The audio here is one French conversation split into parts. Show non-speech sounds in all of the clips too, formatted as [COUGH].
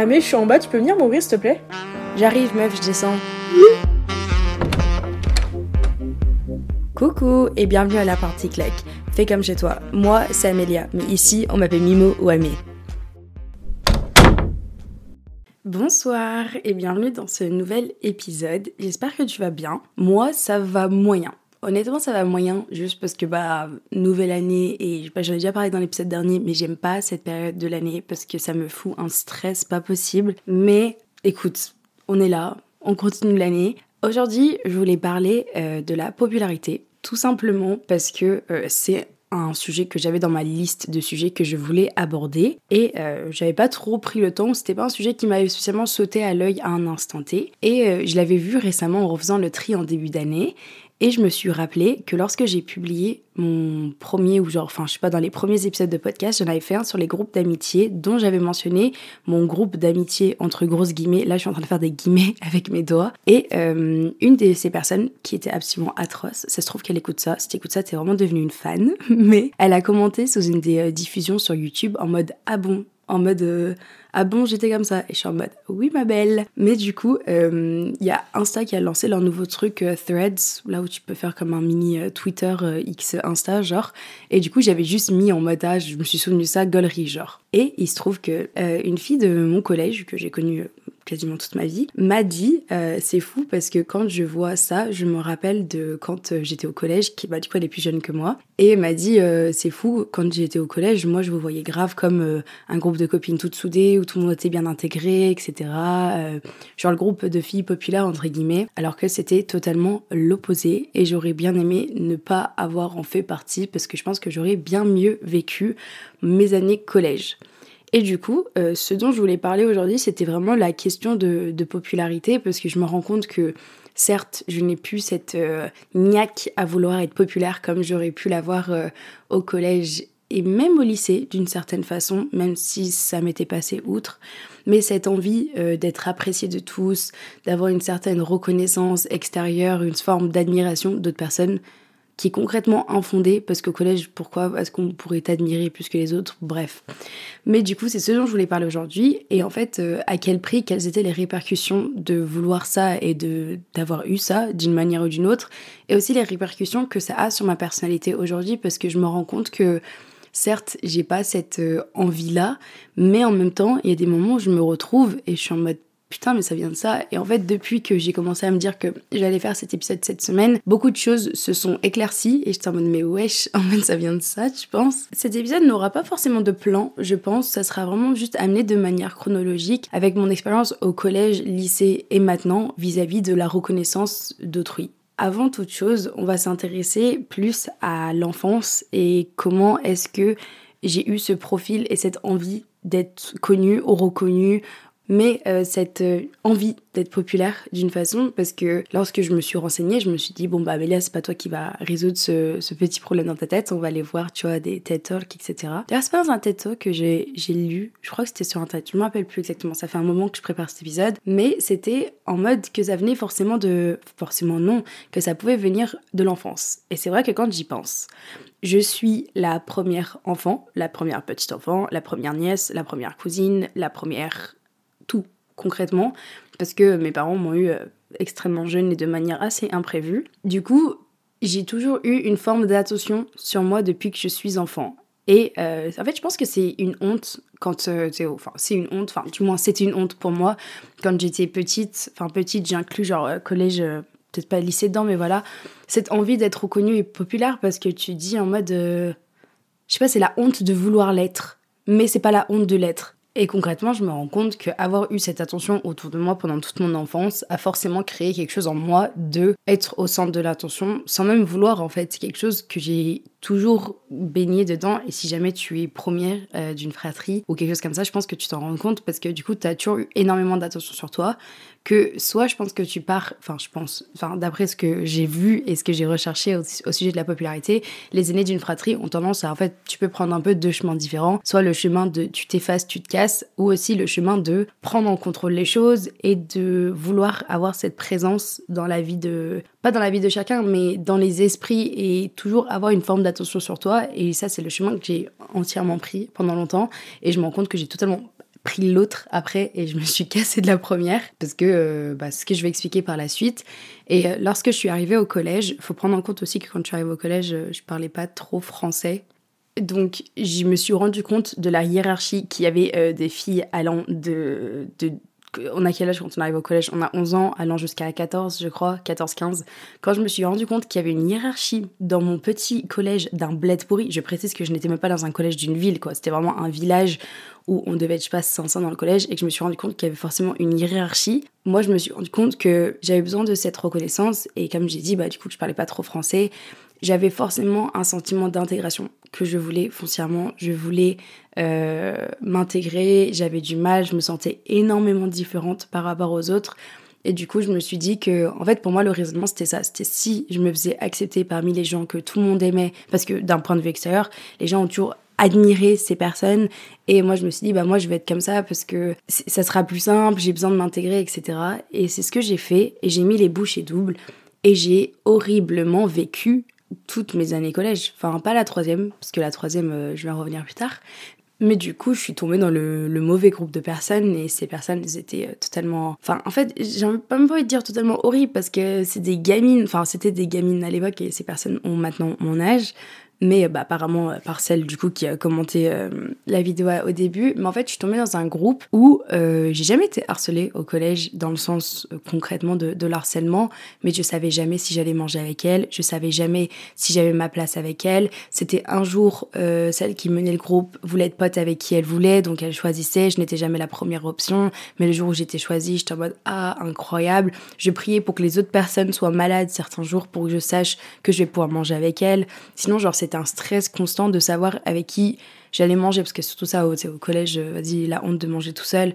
Ah je suis en bas, tu peux venir m'ouvrir s'il te plaît? J'arrive meuf, je descends. Coucou et bienvenue à la partie claque. Fais comme chez toi. Moi, c'est Amélia, mais ici, on m'appelle Mimo ou Amé. Bonsoir et bienvenue dans ce nouvel épisode. J'espère que tu vas bien. Moi, ça va moyen. Honnêtement, ça va moyen, juste parce que, bah, nouvelle année, et bah, j'en ai déjà parlé dans l'épisode dernier, mais j'aime pas cette période de l'année parce que ça me fout un stress pas possible. Mais écoute, on est là, on continue l'année. Aujourd'hui, je voulais parler euh, de la popularité, tout simplement parce que euh, c'est un sujet que j'avais dans ma liste de sujets que je voulais aborder et euh, j'avais pas trop pris le temps, c'était pas un sujet qui m'avait spécialement sauté à l'œil à un instant T et je l'avais vu récemment en refaisant le tri en début d'année et je me suis rappelé que lorsque j'ai publié mon premier, ou genre, enfin, je sais pas, dans les premiers épisodes de podcast, j'en avais fait un sur les groupes d'amitié, dont j'avais mentionné mon groupe d'amitié entre grosses guillemets. Là, je suis en train de faire des guillemets [LAUGHS] avec mes doigts. Et euh, une de ces personnes qui était absolument atroce, ça se trouve qu'elle écoute ça. Si tu écoutes ça, t'es vraiment devenue une fan. [LAUGHS] Mais elle a commenté sous une des euh, diffusions sur YouTube en mode Ah bon en mode euh, ah bon j'étais comme ça. Et je suis en mode oui ma belle. Mais du coup il euh, y a Insta qui a lancé leur nouveau truc euh, Threads là où tu peux faire comme un mini Twitter X Insta genre. Et du coup j'avais juste mis en mode ah je me suis souvenu ça gaulerie genre. Et il se trouve que une fille de mon collège que j'ai connue quasiment toute ma vie, m'a dit, euh, c'est fou parce que quand je vois ça, je me rappelle de quand euh, j'étais au collège, qui bah, du coup elle est plus jeune que moi, et m'a dit, euh, c'est fou, quand j'étais au collège, moi je vous voyais grave comme un groupe de copines toutes soudées, où tout le monde était bien intégré, etc. genre le groupe de filles populaires, entre guillemets, alors que c'était totalement l'opposé, et j'aurais bien aimé ne pas avoir en fait partie, parce que je pense que j'aurais bien mieux vécu mes années collège. Et du coup, euh, ce dont je voulais parler aujourd'hui, c'était vraiment la question de, popularité, parce que je me rends compte que certes, je n'ai plus cette euh, à vouloir être populaire comme j'aurais pu l'avoir euh, au collège et même au lycée d'une certaine façon, même si ça m'était passé outre. Mais cette envie d'être apprécié de tous, d'avoir une certaine reconnaissance extérieure, une forme d'admiration d'autres personnes, qui est concrètement infondé, parce qu'au collège, pourquoi est-ce qu'on pourrait t'admirer plus que les autres? Bref. Mais du coup, c'est ce dont je voulais parler aujourd'hui, et en fait, euh, à quel prix, quelles étaient les répercussions de vouloir ça et de d'avoir eu ça d'une manière ou d'une autre, et aussi les répercussions que ça a sur ma personnalité aujourd'hui, parce que je me rends compte que certes, j'ai pas cette euh, envie-là, mais en même temps, il y a des moments où je me retrouve et je suis en mode putain mais ça vient de ça. Et en fait depuis que j'ai commencé à me dire que j'allais faire cet épisode cette semaine beaucoup de choses se sont éclaircies. Et j'étais en mode mais wesh [LAUGHS] en fait ça vient de ça tu penses? Cet épisode n'aura pas forcément de plan je pense. Ça sera vraiment juste amené de manière chronologique avec mon expérience au collège lycée et maintenant vis-à-vis de la reconnaissance d'autrui. Avant toute chose, on va s'intéresser plus à l'enfance et comment est-ce que j'ai eu ce profil et cette envie d'être connue ou reconnue mais euh, cette euh, envie d'être populaire d'une façon, parce que lorsque je me suis renseignée, je me suis dit, bon bah Amélia, c'est pas toi qui va résoudre ce, ce, petit problème dans ta tête, on va aller voir, tu vois, des TED Talks, etc. D'ailleurs, c'est pas dans un TED Talk que j'ai lu, je crois que c'était sur TED, je me rappelle plus exactement, ça fait un moment que je prépare cet épisode, mais c'était en mode que ça venait forcément de... forcément non, que ça pouvait venir de l'enfance. Et c'est vrai que quand j'y pense, je suis la première enfant, la première petite enfant, la première nièce, la première cousine, la première tout concrètement, parce que mes parents m'ont eu euh, extrêmement jeune et de manière assez imprévue. Du coup, j'ai toujours eu une forme d'attention sur moi depuis que je suis enfant. Et euh, en fait, je pense que c'est une honte quand euh, enfin c'est une honte, enfin du moins c'était une honte pour moi quand j'étais petite. Enfin petite, j'inclus genre collège, peut-être pas lycée dedans, mais voilà, cette envie d'être reconnue et populaire parce que tu dis en mode, je sais pas, c'est la honte de vouloir l'être, mais c'est pas la honte de l'être. Et concrètement, je me rends compte qu'avoir eu cette attention autour de moi pendant toute mon enfance a forcément créé quelque chose en moi de être au centre de l'attention sans même vouloir en fait. C'est quelque chose que j'ai toujours baigné dedans. Et si jamais tu es première euh, d'une fratrie ou quelque chose comme ça, je pense que tu t'en rends compte parce que du coup, tu as toujours eu énormément d'attention sur toi. Que soit je pense que tu pars, enfin je pense, enfin d'après ce que j'ai vu et ce que j'ai recherché au, sujet de la popularité, les aînés d'une fratrie ont tendance à en fait, tu peux prendre un peu deux chemins différents, soit le chemin de tu t'effaces, tu te casses, ou aussi le chemin de prendre en contrôle les choses et de vouloir avoir cette présence dans la vie de, pas dans la vie de chacun, mais dans les esprits et toujours avoir une forme d'attention sur toi. Et ça, c'est le chemin que j'ai entièrement pris pendant longtemps et je me rends compte que j'ai totalement pris l'autre après et je me suis [LAUGHS] cassée de la première parce que euh, bah, ce que je vais expliquer par la suite. Et euh, lorsque je suis arrivée au collège, faut prendre en compte aussi que quand je suis arrivée au collège, je parlais pas trop français. Donc, je me suis rendu compte de la hiérarchie qu'il y avait des filles allant de, de on a quel âge quand on arrive au collège? On a 11 ans, allant jusqu'à 14, je crois, 14-15. Quand je me suis rendu compte qu'il y avait une hiérarchie dans mon petit collège d'un bled pourri, je précise que je n'étais même pas dans un collège d'une ville, quoi. C'était vraiment un village où on devait être, je sais pas, 500 dans le collège et que je me suis rendu compte qu'il y avait forcément une hiérarchie. Moi, je me suis rendu compte que j'avais besoin de cette reconnaissance et comme j'ai dit, bah, du coup, je parlais pas trop français j'avais forcément un sentiment d'intégration que je voulais foncièrement. Je voulais euh, m'intégrer, j'avais du mal, je me sentais énormément différente par rapport aux autres. Et du coup, je me suis dit que, en fait, pour moi, le raisonnement, c'était ça. C'était si je me faisais accepter parmi les gens que tout le monde aimait, parce que d'un point de vue extérieur, les gens ont toujours admiré ces personnes. Et moi, je me suis dit, bah, moi, je vais être comme ça parce que ça sera plus simple, j'ai besoin de m'intégrer, etc. Et c'est ce que j'ai fait. Et j'ai mis les bouchées doubles. Et j'ai horriblement vécu toutes mes années collège. Enfin, pas la troisième, parce que la troisième, euh, je vais en revenir plus tard. Mais du coup, je suis tombée dans le, mauvais groupe de personnes et ces personnes, étaient euh, totalement. Enfin, en fait, j'ai pas pas envie de dire totalement horrible parce que c'est des gamines. Enfin, c'était des gamines à l'époque et ces personnes ont maintenant mon âge mais bah, apparemment euh, par celle du coup qui a commenté euh, la vidéo au début. Mais en fait, je suis tombée dans un groupe où euh, j'ai jamais été harcelée au collège dans le sens concrètement de, de l'harcèlement, mais je savais jamais si j'allais manger avec elle, je savais jamais si j'avais ma place avec elle. C'était un jour celle qui menait le groupe voulait être pote avec qui elle voulait, donc elle choisissait. Je n'étais jamais la première option, mais le jour où j'étais choisie, j'étais en mode ah incroyable. Je priais pour que les autres personnes soient malades certains jours pour que je sache que je vais pouvoir manger avec elle. Sinon, genre c'est c'était un stress constant de savoir avec qui j'allais manger, parce que surtout ça, au, au collège, euh, vas-y, la honte de manger tout seul.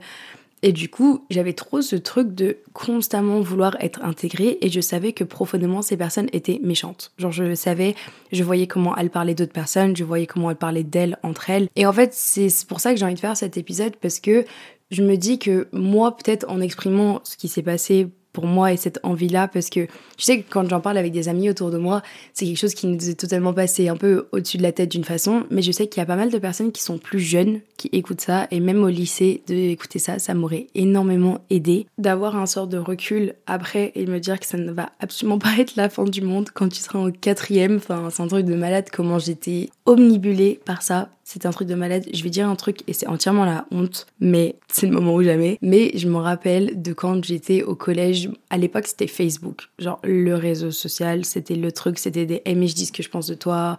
Et du coup, j'avais trop ce truc de constamment vouloir être intégrée et je savais que profondément ces personnes étaient méchantes. Genre je savais, je voyais comment elles parlaient d'autres personnes, je voyais comment elles parlaient d'elles entre elles. Et en fait, c'est pour ça que j'ai envie de faire cet épisode parce que je me dis que moi, peut-être en exprimant ce qui s'est passé pour moi et cette envie-là parce que je sais que quand j'en parle avec des amis autour de moi, c'est quelque chose qui nous est totalement passé un peu au-dessus de la tête d'une façon, mais je sais qu'il y a pas mal de personnes qui sont plus jeunes qui écoutent ça et même au lycée d'écouter ça, ça m'aurait énormément aidé. D'avoir un sort de recul après et me dire que ça ne va absolument pas être la fin du monde quand tu seras en quatrième, enfin c'est un truc de malade comment j'étais omnibulée par ça c'est un truc de malade. Je vais dire un truc et c'est entièrement la honte, mais c'est le moment où jamais. Mais je me rappelle de quand j'étais au collège. À l'époque, c'était Facebook. Genre, le réseau social, c'était le truc, c'était des mais je dis ce que je pense de toi,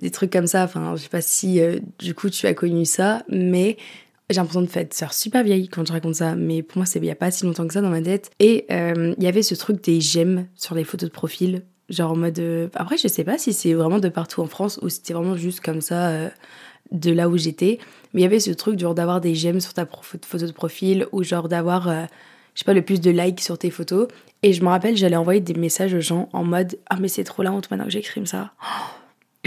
des trucs comme ça. Enfin, je sais pas si euh, du coup tu as connu ça, mais j'ai l'impression de faire super vieille quand je raconte ça, mais pour moi, c'est il n'y a pas si longtemps que ça dans ma tête. Et euh, il y avait ce truc des j'aime sur les photos de profil. Genre en mode. Euh, après, je sais pas si c'est vraiment de partout en France ou si c'était vraiment juste comme ça de là où j'étais. Mais il y avait ce truc genre d'avoir des j'aime sur ta photo de profil ou genre d'avoir, euh, je sais pas, le plus de likes sur tes photos. Et je me rappelle, j'allais envoyer des messages aux gens en mode Ah, mais c'est trop la honte maintenant que j'écris ça.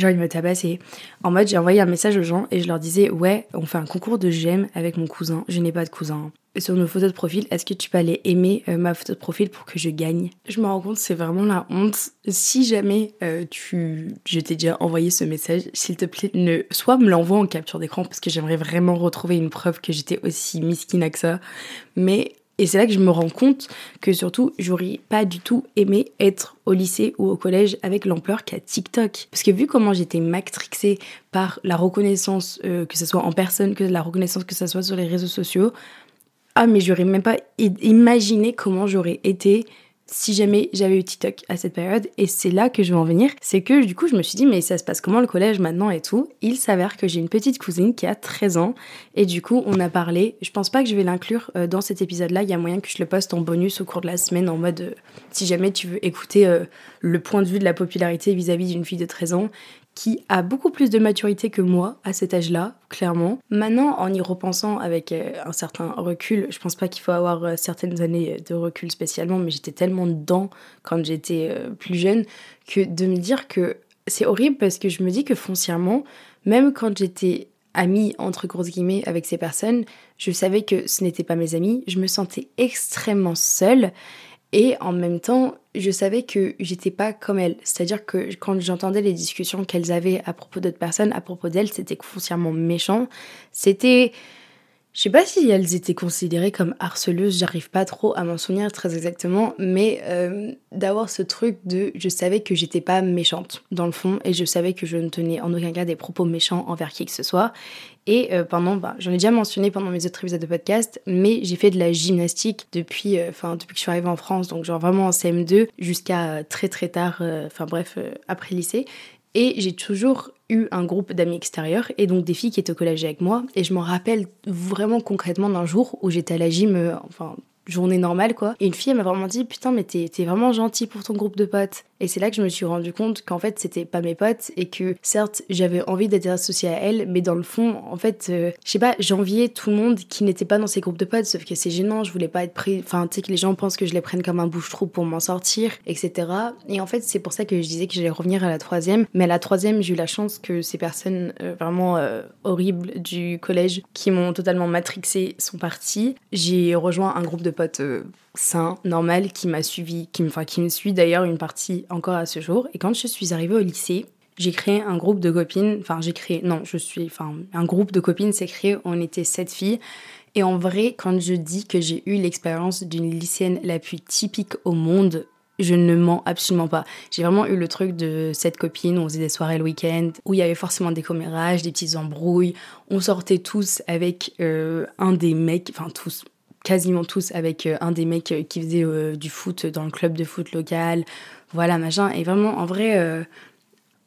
Genre, il me tabasser. En mode, j'ai envoyé un message aux gens et je leur disais Ouais, on fait un concours de j'aime avec mon cousin. Je n'ai pas de cousin. Sur nos photos de profil, est-ce que tu peux aller aimer euh, ma photo de profil pour que je gagne? Je me rends compte, c'est vraiment la honte. Si jamais euh, tu, je t'ai déjà envoyé ce message, s'il te plaît, ne soit me l'envoie en capture d'écran parce que j'aimerais vraiment retrouver une preuve que j'étais aussi miskine que ça. Mais et c'est là que je me rends compte que surtout, j'aurais pas du tout aimé être au lycée ou au collège avec l'ampleur qu'a TikTok. Parce que vu comment j'étais matrixée par la reconnaissance, euh, que ce soit en personne, que la reconnaissance que ce soit sur les réseaux sociaux, ah mais j'aurais même pas imaginé comment j'aurais été si jamais j'avais eu TikTok à cette période. Et c'est là que je veux en venir. C'est que du coup, je me suis dit, mais ça se passe comment le collège maintenant et tout? Il s'avère que j'ai une petite cousine qui a 13 ans. Et du coup, on a parlé. Je pense pas que je vais l'inclure euh, dans cet épisode-là. Il y a moyen que je le poste en bonus au cours de la semaine en mode euh, si jamais tu veux écouter euh, le point de vue de la popularité vis-à-vis d'une fille de 13 ans qui a beaucoup plus de maturité que moi à cet âge-là, clairement. Maintenant, en y repensant avec euh, un certain recul, je pense pas qu'il faut avoir euh, certaines années de recul spécialement, mais j'étais tellement dedans quand j'étais euh, plus jeune que de me dire que c'est horrible parce que je me dis que foncièrement, même quand j'étais amie entre guillemets avec ces personnes, je savais que ce n'étaient pas mes amis, je me sentais extrêmement seule et en même temps, je savais que j'étais pas comme elles. C'est-à-dire que quand j'entendais les discussions qu'elles avaient à propos d'autres personnes, à propos d'elles, c'était foncièrement méchant. C'était. Je sais pas si elles étaient considérées comme harceleuses, j'arrive pas trop à m'en souvenir très exactement, mais euh, d'avoir ce truc de je savais que j'étais pas méchante dans le fond et je savais que je ne tenais en aucun cas des propos méchants envers qui que ce soit. Et euh, pendant, bah, j'en ai déjà mentionné pendant mes autres épisodes de podcast, mais j'ai fait de la gymnastique depuis, euh, enfin depuis que je suis arrivée en France, donc genre vraiment en CM2 jusqu'à très très tard, enfin bref, après lycée. Et j'ai toujours eu un groupe d'amis extérieurs et donc des filles qui étaient au collège avec moi. Et je me rappelle vraiment concrètement d'un jour où j'étais à la gym, euh, enfin journée normale quoi. Et une fille m'a vraiment dit putain mais t'es vraiment gentil pour ton groupe de potes. Et c'est là que je me suis rendu compte qu'en fait c'était pas mes potes et que certes j'avais envie d'être associée à elle, mais dans le fond en fait euh, je sais pas j'enviais tout le monde qui n'était pas dans ces groupes de potes. Sauf que c'est gênant, je voulais pas être pris, enfin tu sais que les gens pensent que je les prenne comme un bouche-trou pour m'en sortir, etc. Et en fait c'est pour ça que je disais que j'allais revenir à la troisième. Mais à la troisième j'ai eu la chance que ces personnes euh, vraiment euh, horribles du collège qui m'ont totalement matrixé sont parties. J'ai rejoint un groupe de pote euh, sain, normal, qui m'a suivi, qui, enfin, qui me suit d'ailleurs une partie encore à ce jour. Et quand je suis arrivée au lycée, j'ai créé un groupe de copines. Enfin, j'ai créé, non, je suis, enfin, un groupe de copines s'est créé. On était sept filles. Et en vrai, quand je dis que j'ai eu l'expérience d'une lycéenne la plus typique au monde, je ne mens absolument pas. J'ai vraiment eu le truc de cette copine, on faisait des soirées le week-end, où il y avait forcément des commérages, des petites embrouilles. On sortait tous avec euh, un des mecs, enfin tous, quasiment tous avec euh, un des mecs euh, qui faisait euh, du foot dans le club de foot local, voilà, machin. Et vraiment, en vrai,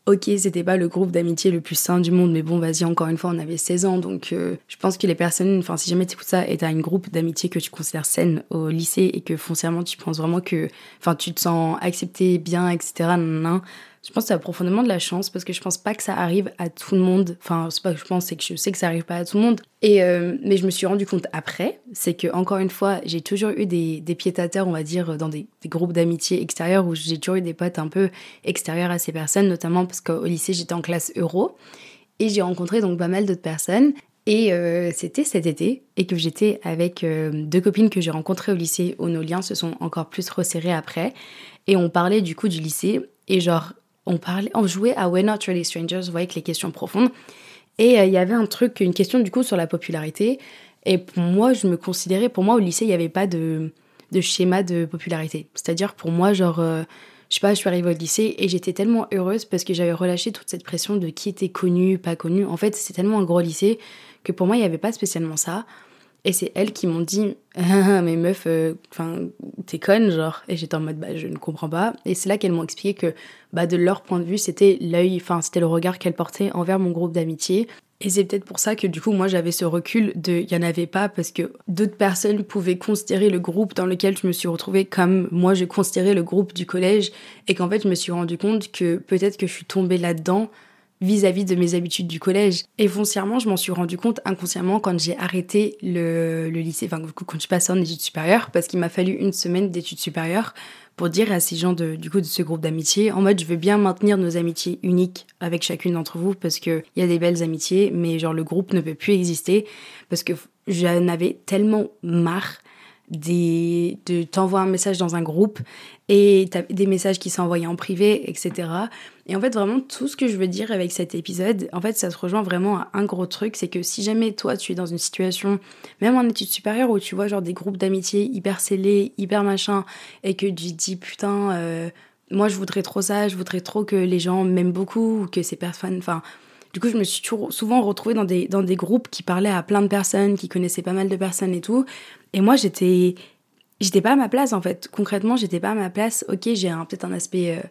ok, c'était pas le groupe d'amitié le plus sain du monde, mais bon, vas-y, encore une fois, on avait 16 ans, donc je pense que les personnes, enfin, si jamais tu écoutes ça et t'as une groupe d'amitié que tu considères saine au lycée et que foncièrement tu penses vraiment que, enfin, tu te sens accepté, bien, etc., non, je pense que ça a profondément de la chance parce que je pense pas que ça arrive à tout le monde. Enfin, c'est pas que je pense, c'est que je sais que ça arrive pas à tout le monde. Et euh, mais je me suis rendu compte après, c'est que encore une fois, j'ai toujours eu des, des piétateurs, on va dire, dans des, groupes d'amitié extérieurs où j'ai toujours eu des potes un peu extérieurs à ces personnes, notamment parce qu'au lycée j'étais en classe euro et j'ai rencontré donc pas mal d'autres personnes. Et euh, c'était cet été et que j'étais avec euh, deux copines que j'ai rencontrées au lycée où nos liens se sont encore plus resserrés après. Et on parlait du coup du lycée et genre on parlait, on jouait à We're Not Really Strangers, vous voyez, avec les questions profondes. Et euh, il y avait un truc, une question du coup sur la popularité. Et pour moi, je me considérais, pour moi au lycée, il n'y avait pas de, de, schéma de popularité. C'est-à-dire pour moi, genre, euh, je sais pas, je suis arrivée au lycée et j'étais tellement heureuse parce que j'avais relâché toute cette pression de qui était connu, pas connu. En fait, c'est tellement un gros lycée que pour moi, il n'y avait pas spécialement ça. Et c'est elles qui m'ont dit ah, Mais meuf, euh, enfin, t'es conne, genre. Et j'étais en mode Bah, je ne comprends pas. Et c'est là qu'elles m'ont expliqué que, bah, de leur point de vue, c'était l'œil, enfin, c'était le regard qu'elles portaient envers mon groupe d'amitié. Et c'est peut-être pour ça que, du coup, moi, j'avais ce recul de Il n'y en avait pas, parce que d'autres personnes pouvaient considérer le groupe dans lequel je me suis retrouvée comme moi, je considérais le groupe du collège. Et qu'en fait, je me suis rendu compte que peut-être que je suis tombée là-dedans vis-à-vis de mes habitudes du collège. Et foncièrement, je m'en suis rendu compte inconsciemment quand j'ai arrêté le, lycée, enfin quand je suis passée en études supérieures, parce qu'il m'a fallu une semaine d'études supérieures pour dire à ces gens de, du coup de ce groupe d'amitié, en mode je veux bien maintenir nos amitiés uniques avec chacune d'entre vous parce qu'il y a des belles amitiés, mais genre le groupe ne peut plus exister parce que j'en avais tellement marre des, de t'envoyer un message dans un groupe et des messages qui sont envoyés en privé, etc. Et en fait, vraiment, tout ce que je veux dire avec cet épisode, en fait, ça se rejoint vraiment à un gros truc, c'est que si jamais toi, tu es dans une situation, même en études supérieures, où tu vois genre des groupes d'amitié hyper scellés, hyper machin, et que tu te dis, putain, euh, moi, je voudrais trop ça, je voudrais trop que les gens m'aiment beaucoup, ou que ces personnes, enfin... Du coup, je me suis souvent retrouvée dans des, dans des groupes qui parlaient à plein de personnes, qui connaissaient pas mal de personnes et tout. Et moi, j'étais j'étais pas à ma place en fait. Concrètement, j'étais pas à ma place. Ok, j'ai peut-être un aspect euh,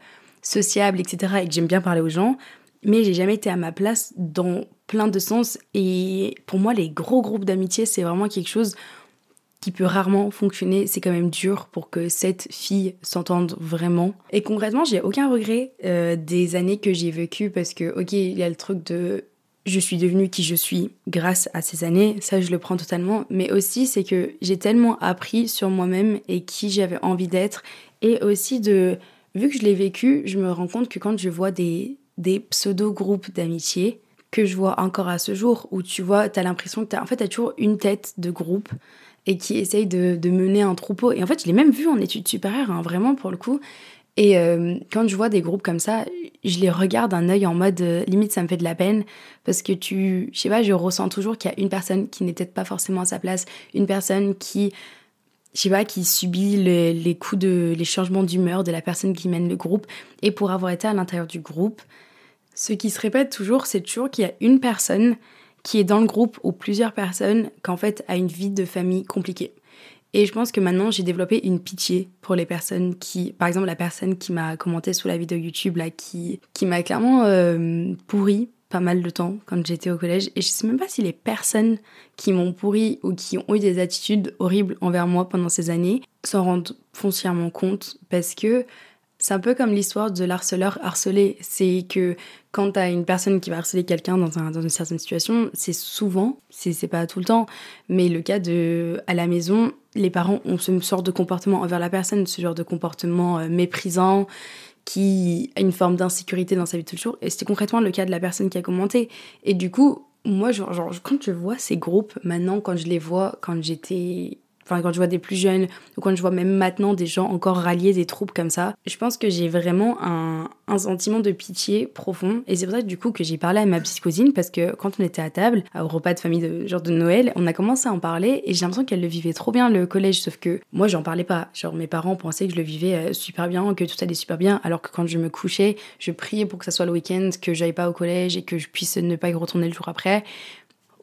sociable, etc. et que j'aime bien parler aux gens, mais j'ai jamais été à ma place dans plein de sens. Et pour moi, les gros groupes d'amitié, c'est vraiment quelque chose qui peut rarement fonctionner. C'est quand même dur pour que cette fille s'entende vraiment. Et concrètement, j'ai aucun regret euh, des années que j'ai vécues parce que, ok, il y a le truc de je suis devenue qui je suis grâce à ces années, ça je le prends totalement, mais aussi c'est que j'ai tellement appris sur moi-même et qui j'avais envie d'être, et aussi de, vu que je l'ai vécu, je me rends compte que quand je vois des, des pseudo-groupes d'amitié, que je vois encore à ce jour, où tu vois, tu as l'impression que tu en fait, toujours une tête de groupe et qui essaye de, de, mener un troupeau. Et en fait, je l'ai même vu en études supérieures, hein, vraiment pour le coup. Et euh, quand je vois des groupes comme ça, je les regarde d'un œil en mode euh, limite ça me fait de la peine parce que tu, je sais pas, je ressens toujours qu'il y a une personne qui n'est peut-être pas forcément à sa place, une personne qui, je sais pas, qui subit les, les coups de, les changements d'humeur de la personne qui mène le groupe. Et pour avoir été à l'intérieur du groupe, ce qui se répète toujours, c'est toujours qu'il y a une personne qui est dans le groupe ou plusieurs personnes qu'en fait a une vie de famille compliquée. Et je pense que maintenant, j'ai développé une pitié pour les personnes qui, par exemple, la personne qui m'a commenté sous la vidéo YouTube, qui m'a clairement euh, pourri pas mal de temps quand j'étais au collège. Et je sais même pas si les personnes qui m'ont pourri ou qui ont eu des attitudes horribles envers moi pendant ces années s'en rendent foncièrement compte parce que c'est un peu comme l'histoire de l'harceleur harcelé. C'est que quand t'as une personne qui va harceler quelqu'un dans, un, dans une certaine situation, c'est souvent, c'est pas tout le temps, mais le cas de à la maison, les parents ont ce genre de comportement envers la personne, ce genre de comportement euh, méprisant, qui a une forme d'insécurité dans sa vie de tous les jours. Et c'était concrètement le cas de la personne qui a commenté. Et du coup, moi, genre, quand je vois ces groupes, maintenant, quand je les vois, quand j'étais Enfin, quand je vois des plus jeunes, ou quand je vois même maintenant des gens encore rallier des troupes comme ça, je pense que j'ai vraiment un, sentiment de pitié profond. Et c'est pour ça du coup que j'ai parlé à ma petite cousine, parce que quand on était à table, au repas de famille de genre de Noël, on a commencé à en parler, et j'ai l'impression qu'elle le vivait trop bien le collège, sauf que moi j'en parlais pas. Genre mes parents pensaient que je le vivais euh, super bien, que tout allait super bien, alors que quand je me couchais, je priais pour que ça soit le week-end, que j'aille pas au collège et que je puisse ne pas y retourner le jour après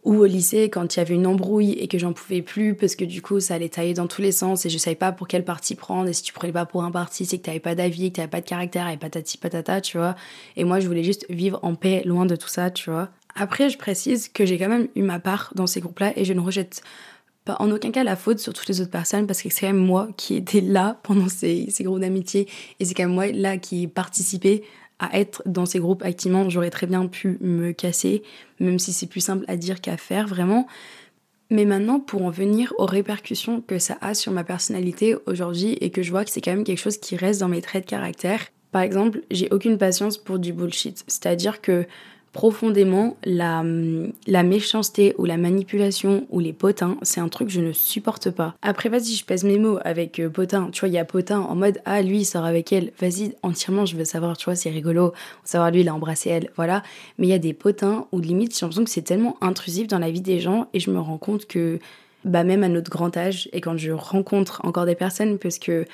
ou au lycée quand il y avait une embrouille et que j'en pouvais plus parce que du coup ça allait tailler dans tous les sens et je savais pas pour quel parti prendre et si tu prenais pas pour un parti c'est que t'avais pas d'avis, que t'avais pas de caractère et patati patata tu vois. Et moi je voulais juste vivre en paix loin de tout ça tu vois. Après je précise que j'ai quand même eu ma part dans ces groupes là et je ne rejette pas en aucun cas la faute sur toutes les autres personnes parce que c'est quand même moi qui étais là pendant ces, ces groupes d'amitié et c'est quand même moi là qui participais à être dans ces groupes activement, j'aurais très bien pu me casser, même si c'est plus simple à dire qu'à faire vraiment. Mais maintenant, pour en venir aux répercussions que ça a sur ma personnalité aujourd'hui et que je vois que c'est quand même quelque chose qui reste dans mes traits de caractère, par exemple, j'ai aucune patience pour du bullshit. C'est-à-dire que profondément la, la méchanceté ou la manipulation ou les potins, c'est un truc que je ne supporte pas. Après, vas-y, je pèse mes mots avec euh, potin. Tu vois, il y a potin en mode Ah, lui, il sort avec elle. Vas-y, entièrement, je veux savoir, tu vois, c'est rigolo. Savoir, lui, il a embrassé elle. Voilà. Mais il y a des potins où limite, j'ai l'impression que c'est tellement intrusif dans la vie des gens et je me rends compte que, bah, même à notre grand âge et quand je rencontre encore des personnes, parce que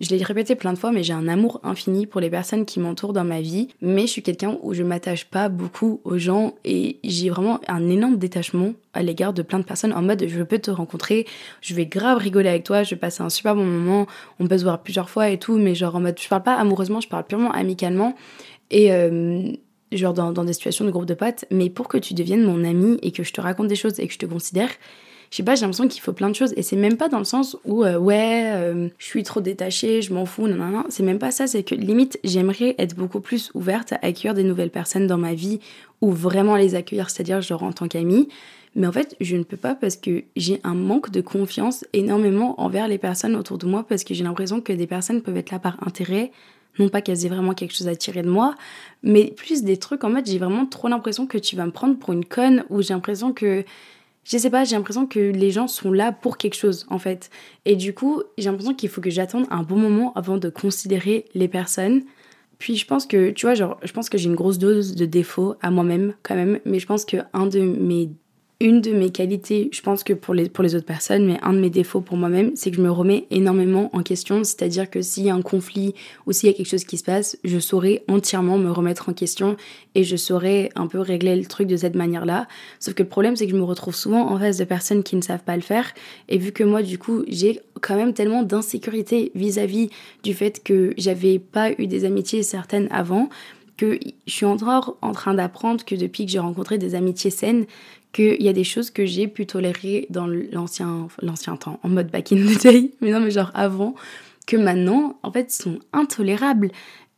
je l'ai répété plein de fois, mais j'ai un amour infini pour les personnes qui m'entourent dans ma vie. Mais je suis quelqu'un où je m'attache pas beaucoup aux gens et j'ai vraiment un énorme détachement à l'égard de plein de personnes en mode je peux te rencontrer, je vais grave rigoler avec toi, je vais passer un super bon moment, on peut se voir plusieurs fois et tout, mais genre en mode je parle pas amoureusement, je parle purement amicalement. Et euh, genre dans, des situations de groupe de potes, mais pour que tu deviennes mon ami et que je te raconte des choses et que je te considère, je sais pas, j'ai l'impression qu'il faut plein de choses. Et c'est même pas dans le sens où, euh, ouais, euh, je suis trop détachée, je m'en fous, non, non, non. C'est même pas ça, c'est que limite, j'aimerais être beaucoup plus ouverte à accueillir des nouvelles personnes dans ma vie ou vraiment les accueillir, c'est-à-dire genre en tant qu'amie. Mais en fait, je ne peux pas parce que j'ai un manque de confiance énormément envers les personnes autour de moi parce que j'ai l'impression que des personnes peuvent être là par intérêt, non pas qu'elles aient vraiment quelque chose à tirer de moi, mais plus des trucs en mode j'ai vraiment trop l'impression que tu vas me prendre pour une conne ou j'ai l'impression que je sais pas, j'ai l'impression que les gens sont là pour quelque chose en fait. Et du coup, j'ai l'impression qu'il faut que j'attende un bon moment avant de considérer les personnes. Puis je pense que, tu vois, genre, je pense que j'ai une grosse dose de défauts à moi-même quand même, mais je pense que un de mes une de mes qualités, je pense que pour les, pour les autres personnes, mais un de mes défauts pour moi-même, c'est que je me remets énormément en question. C'est-à-dire que s'il y a un conflit ou s'il y a quelque chose qui se passe, je saurais entièrement me remettre en question et je saurais un peu régler le truc de cette manière-là. Sauf que le problème, c'est que je me retrouve souvent en face de personnes qui ne savent pas le faire. Et vu que moi, du coup, j'ai quand même tellement d'insécurité vis-à-vis du fait que j'avais pas eu des amitiés certaines avant, que je suis encore en train d'apprendre que depuis que j'ai rencontré des amitiés saines, qu'il y a des choses que j'ai pu tolérer dans l'ancien, l'ancien temps, en mode back in the day, [LAUGHS] mais non, mais genre avant, que maintenant, en fait, sont intolérables.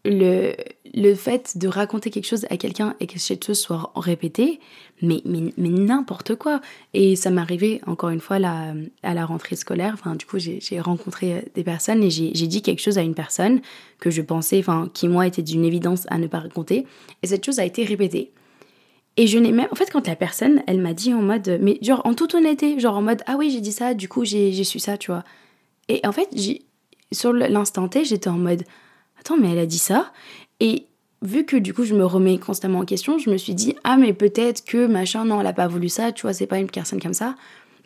Le, le fait de raconter quelque chose à quelqu'un et que cette chose soit répétée, mais, mais, mais n'importe quoi. Et ça m'est arrivé, encore une fois, là, à la rentrée scolaire. Enfin, du coup, j'ai rencontré des personnes et j'ai dit quelque chose à une personne que je pensais, enfin, qui, moi, était d'une évidence à ne pas raconter. Et cette chose a été répétée. Et je n'ai même. En fait, quand la personne, elle m'a dit en mode. Mais genre, en toute honnêteté, genre en mode Ah oui, j'ai dit ça, du coup, j'ai su ça, tu vois. Et en fait, sur l'instant T, j'étais en mode attends, mais elle a dit ça. Et vu que du coup je me remets constamment en question, je me suis dit ah mais peut-être que machin non elle a pas voulu ça, tu vois c'est pas une personne comme ça.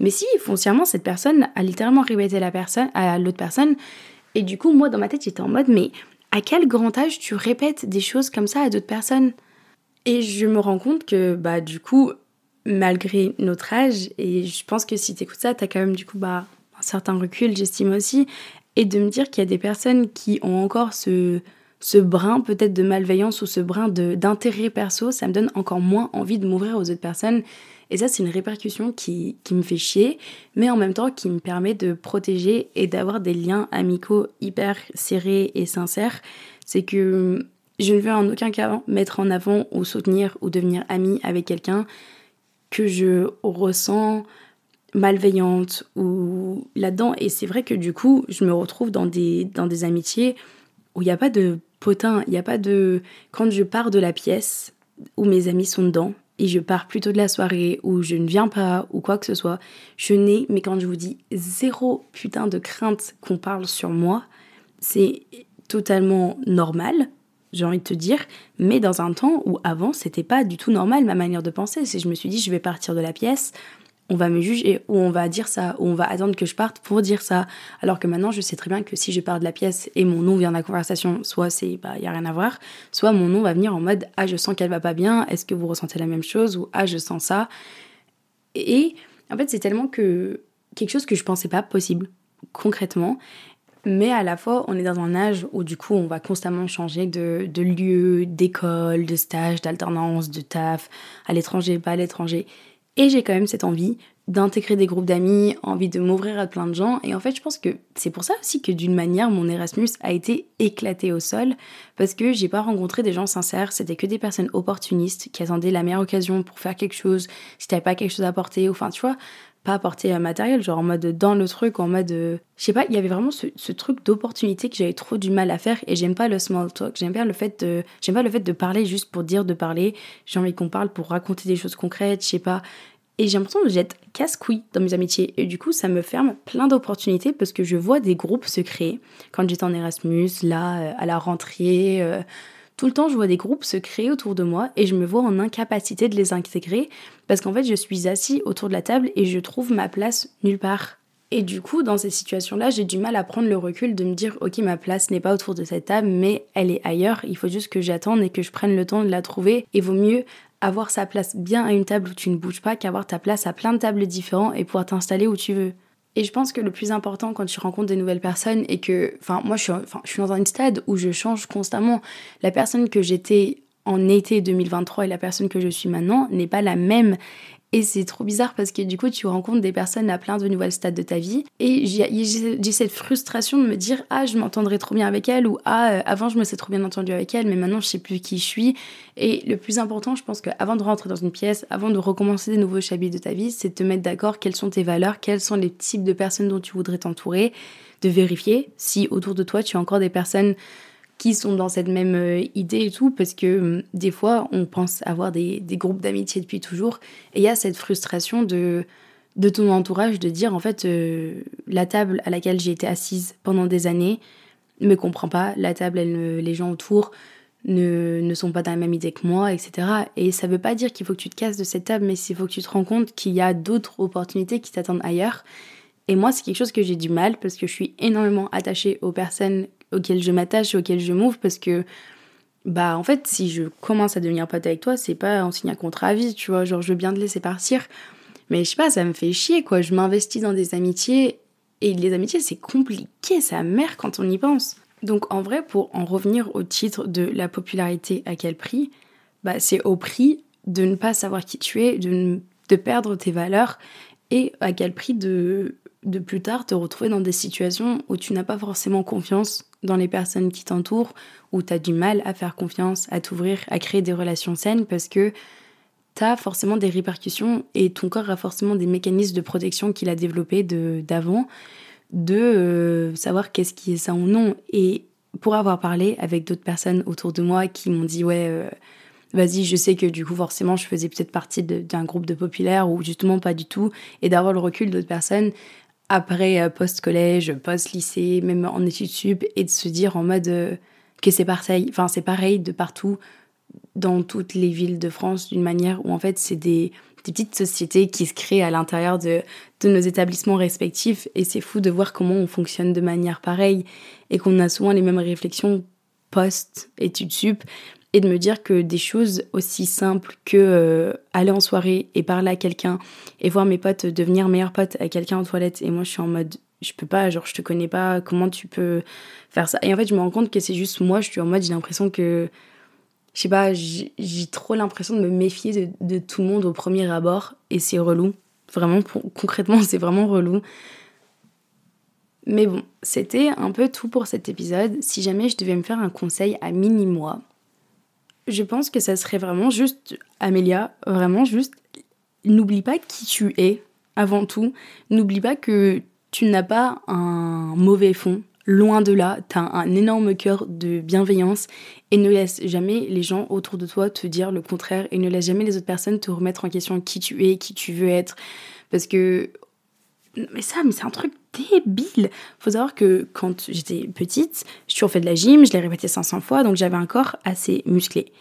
Mais si foncièrement cette personne a littéralement répété la personne à l'autre personne et du coup moi dans ma tête j'étais en mode mais à quel grand âge tu répètes des choses comme ça à d'autres personnes? Et je me rends compte que bah du coup malgré notre âge et je pense que si t'écoutes ça t'as quand même du coup bah un certain recul j'estime aussi et de me dire qu'il y a des personnes qui ont encore ce ce brin peut-être de malveillance ou ce brin d'intérêt perso, ça me donne encore moins envie de m'ouvrir aux autres personnes. Et ça, c'est une répercussion qui, qui, me fait chier, mais en même temps qui me permet de protéger et d'avoir des liens amicaux hyper serrés et sincères. C'est que je ne veux en aucun cas mettre en avant ou soutenir ou devenir amie avec quelqu'un que je ressens malveillante ou là-dedans. Et c'est vrai que du coup, je me retrouve dans des, dans des amitiés où il n'y a pas de potin, il n'y a pas de... Quand je pars de la pièce où mes amis sont dedans et je pars plutôt de la soirée où je ne viens pas ou quoi que ce soit, je n'ai, mais quand je vous dis zéro putain de crainte qu'on parle sur moi, c'est totalement normal, j'ai envie de te dire, mais dans un temps où avant c'était pas du tout normal ma manière de penser. C'est je me suis dit je vais partir de la pièce, on va me juger ou on va dire ça ou on va attendre que je parte pour dire ça alors que maintenant je sais très bien que si je pars de la pièce et mon nom vient de la conversation soit c'est bah y a rien à voir soit mon nom va venir en mode ah je sens qu'elle va pas bien est-ce que vous ressentez la même chose ou ah je sens ça et en fait c'est tellement que quelque chose que je pensais pas possible concrètement mais à la fois, on est dans un âge où du coup, on va constamment changer de, de lieu, d'école, de stage, d'alternance, de taf, à l'étranger, pas à l'étranger. Et j'ai quand même cette envie d'intégrer des groupes d'amis, envie de m'ouvrir à plein de gens. Et en fait, je pense que c'est pour ça aussi que d'une manière, mon Erasmus a été éclaté au sol, parce que j'ai pas rencontré des gens sincères, c'était que des personnes opportunistes qui attendaient la meilleure occasion pour faire quelque chose, si t'avais pas quelque chose à apporter, enfin, tu vois, pas apporter un matériel, genre en mode dans le truc, en mode. Euh, je sais pas, il y avait vraiment ce, truc d'opportunité que j'avais trop du mal à faire et j'aime pas le small talk. J'aime bien le fait de. J'aime pas le fait de parler juste pour dire de parler. J'ai envie qu'on parle pour raconter des choses concrètes, je sais pas. Et j'ai l'impression que j'être casse-couille dans mes amitiés. Et du coup, ça me ferme plein d'opportunités parce que je vois des groupes se créer. Quand j'étais en Erasmus, là, euh, à la rentrée, euh, tout le temps, je vois des groupes se créer autour de moi et je me vois en incapacité de les intégrer parce qu'en fait, je suis assis autour de la table et je trouve ma place nulle part. Et du coup, dans ces situations-là, j'ai du mal à prendre le recul de me dire, ok, ma place n'est pas autour de cette table, mais elle est ailleurs. Il faut juste que j'attende et que je prenne le temps de la trouver. Et vaut mieux avoir sa place bien à une table où tu ne bouges pas qu'avoir ta place à plein de tables différentes et pouvoir t'installer où tu veux. Et je pense que le plus important quand tu rencontres des nouvelles personnes et que, enfin, moi je suis, je suis dans un stade où je change constamment. La personne que j'étais en été 2023 et la personne que je suis maintenant n'est pas la même. Et c'est trop bizarre parce que du coup, tu rencontres des personnes à plein de nouvelles stades de ta vie. Et j'ai cette frustration de me dire Ah, je m'entendrais trop bien avec elle, ou Ah, euh, avant, je me sais trop bien entendu avec elle, mais maintenant, je sais plus qui je suis. Et le plus important, je pense qu'avant de rentrer dans une pièce, avant de recommencer des nouveaux chapitres de ta vie, c'est de te mettre d'accord quelles sont tes valeurs, quels sont les types de personnes dont tu voudrais t'entourer, de vérifier si autour de toi, tu as encore des personnes qui sont dans cette même euh, idée et tout, parce que hum, des fois, on pense avoir des, des groupes d'amitié depuis toujours, et il y a cette frustration de, de ton entourage de dire, en fait, euh, la table à laquelle j'ai été assise pendant des années ne me comprend pas, la table, les gens autour ne, ne sont pas dans la même idée que moi, etc. Et ça veut pas dire qu'il faut que tu te casses de cette table, mais il faut que tu te rends compte qu'il y a d'autres opportunités qui t'attendent ailleurs. Et moi, c'est quelque chose que j'ai du mal parce que je suis énormément attachée aux personnes auxquelles je m'attache et auxquelles je m'ouvre parce que bah en fait si je commence à devenir pote avec toi c'est pas en signe un contrat à vie tu vois genre je veux bien te laisser partir. Mais je sais pas ça me fait chier quoi. Je m'investis dans des amitiés et les amitiés c'est compliqué ça mère quand on y pense. Donc en vrai pour en revenir au titre de la popularité à quel prix bah c'est au prix de ne pas savoir qui tu es de, de perdre tes valeurs et à quel prix de de plus tard te retrouver dans des situations où tu n'as pas forcément confiance dans les personnes qui t'entourent, où tu as du mal à faire confiance, à t'ouvrir, à créer des relations saines parce que tu as forcément des répercussions et ton corps a forcément des mécanismes de protection qu'il a développés d'avant, de, euh, savoir qu'est-ce qui est ça ou non. Et pour avoir parlé avec d'autres personnes autour de moi qui m'ont dit ouais, euh, vas-y, je sais que du coup forcément je faisais peut-être partie d'un groupe de populaires ou justement pas du tout, et d'avoir le recul d'autres personnes, après euh, post-collège, post-lycée, même en études sup, et de se dire en mode, euh, que c'est pareil, enfin c'est pareil de partout dans toutes les villes de France d'une manière où en fait c'est des, petites sociétés qui se créent à l'intérieur de, de nos établissements respectifs et c'est fou de voir comment on fonctionne de manière pareille et qu'on a souvent les mêmes réflexions post-études sup et de me dire que des choses aussi simples que euh, aller en soirée et parler à quelqu'un et voir mes potes devenir meilleurs potes à quelqu'un en toilette et moi je suis en mode je peux pas genre je te connais pas comment tu peux faire ça? Et en fait je me rends compte que c'est juste moi je suis en mode j'ai l'impression que je sais pas j'ai trop l'impression de me méfier de, tout le monde au premier abord et c'est relou. Vraiment concrètement [LAUGHS] c'est vraiment relou. Mais bon, c'était un peu tout pour cet épisode. Si jamais je devais me faire un conseil à mini-moi, je pense que ça serait vraiment juste, Amélia, vraiment juste, n'oublie pas qui tu es avant tout. N'oublie pas que tu n'as pas un mauvais fond. Loin de là, tu as un énorme cœur de bienveillance et ne laisse jamais les gens autour de toi te dire le contraire et ne laisse jamais les autres personnes te remettre en question qui tu es, qui tu veux être. Parce que mais ça, mais c'est un truc débile. Faut savoir que quand j'étais petite, j'ai toujours fait de la gym, je l'ai répété 500 fois, donc j'avais un corps assez musclé.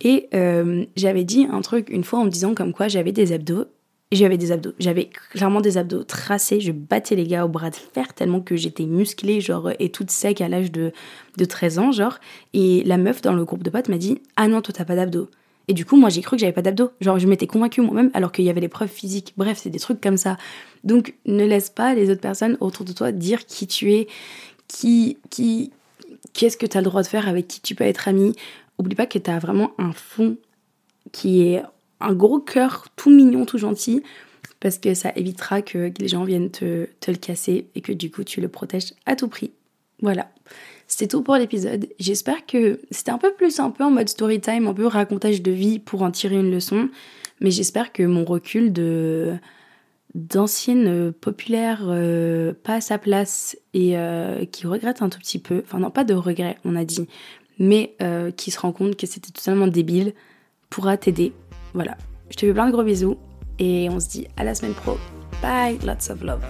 Et euh, j'avais dit un truc une fois en me disant comme quoi j'avais des abdos. J'avais des abdos. J'avais clairement des abdos tracés. Je battais les gars au bras de fer tellement que j'étais musclée, genre, et toute sec à l'âge de, de 13 ans, genre. Et la meuf dans le groupe de potes m'a dit Ah non, toi t'as pas d'abdos. Et du coup, moi, j'ai cru que j'avais pas d'abdos. Genre, je m'étais convaincue moi-même alors qu'il y avait les preuves physiques. Bref, c'est des trucs comme ça. Donc, ne laisse pas les autres personnes autour de toi dire qui tu es, qui, qui, qu'est-ce que tu as le droit de faire, avec qui tu peux être ami. Oublie pas que tu as vraiment un fond qui est un gros cœur tout mignon, tout gentil, parce que ça évitera que les gens viennent te, te le casser et que du coup, tu le protèges à tout prix. Voilà. C'était tout pour l'épisode. J'espère que c'était un peu plus un peu en mode story time, un peu racontage de vie pour en tirer une leçon. Mais j'espère que mon recul de d'anciennes populaires euh, pas à sa place et euh, qui regrettent un tout petit peu, enfin non pas de regret on a dit, mais euh, qui se rend compte que c'était totalement débile, pourra t'aider. Voilà. Je te fais plein de gros bisous et on se dit à la semaine pro. Bye, lots of love.